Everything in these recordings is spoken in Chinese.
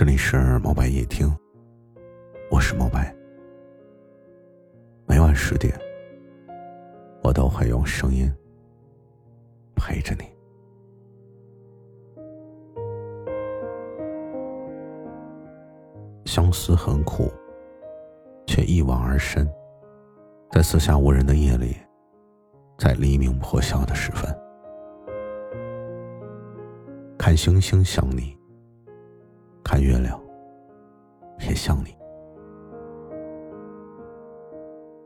这里是毛白夜听，我是毛白。每晚十点，我都会用声音陪着你。相思很苦，却一往而深。在四下无人的夜里，在黎明破晓的时分，看星星想你。看月亮，也像你。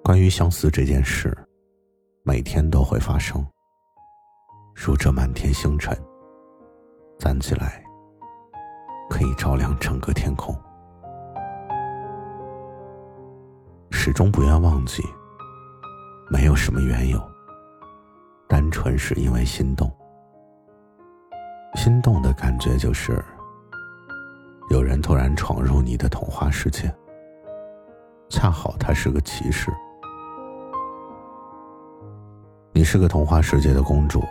关于相思这件事，每天都会发生。如这满天星辰，攒起来可以照亮整个天空。始终不愿忘记，没有什么缘由，单纯是因为心动。心动的感觉就是。突然闯入你的童话世界，恰好他是个骑士。你是个童话世界的公主，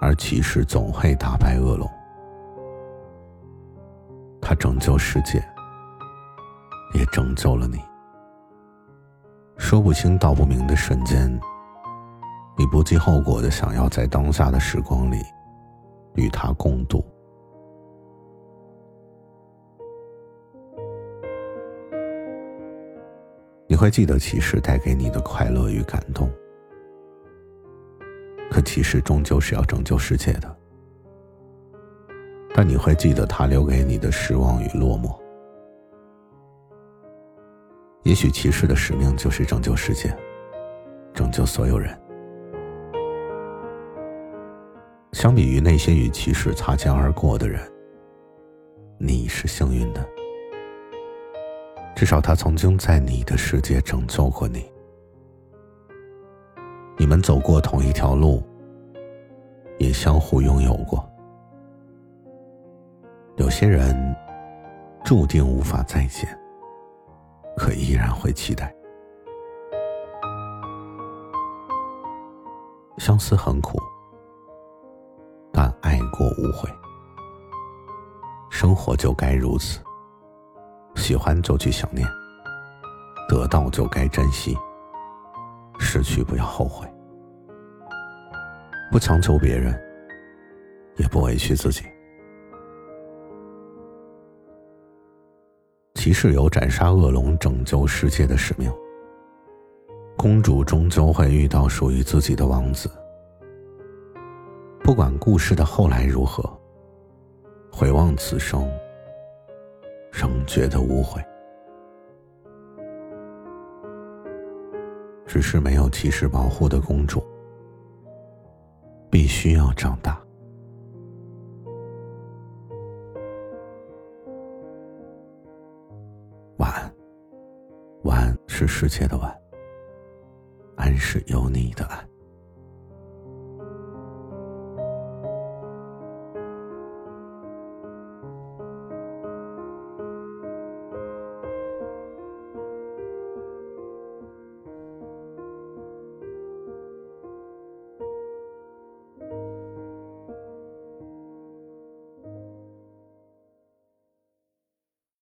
而骑士总会打败恶龙。他拯救世界，也拯救了你。说不清道不明的瞬间，你不计后果的想要在当下的时光里与他共度。你会记得骑士带给你的快乐与感动，可骑士终究是要拯救世界的。但你会记得他留给你的失望与落寞。也许骑士的使命就是拯救世界，拯救所有人。相比于那些与骑士擦肩而过的人，你是幸运的。至少他曾经在你的世界拯救过你，你们走过同一条路，也相互拥有过。有些人注定无法再见，可依然会期待。相思很苦，但爱过无悔。生活就该如此。喜欢就去想念，得到就该珍惜，失去不要后悔。不强求别人，也不委屈自己。骑士有斩杀恶龙、拯救世界的使命。公主终究会遇到属于自己的王子。不管故事的后来如何，回望此生。仍觉得无悔，只是没有骑士保护的公主，必须要长大。晚安，晚安是世界的晚，安是有你的安。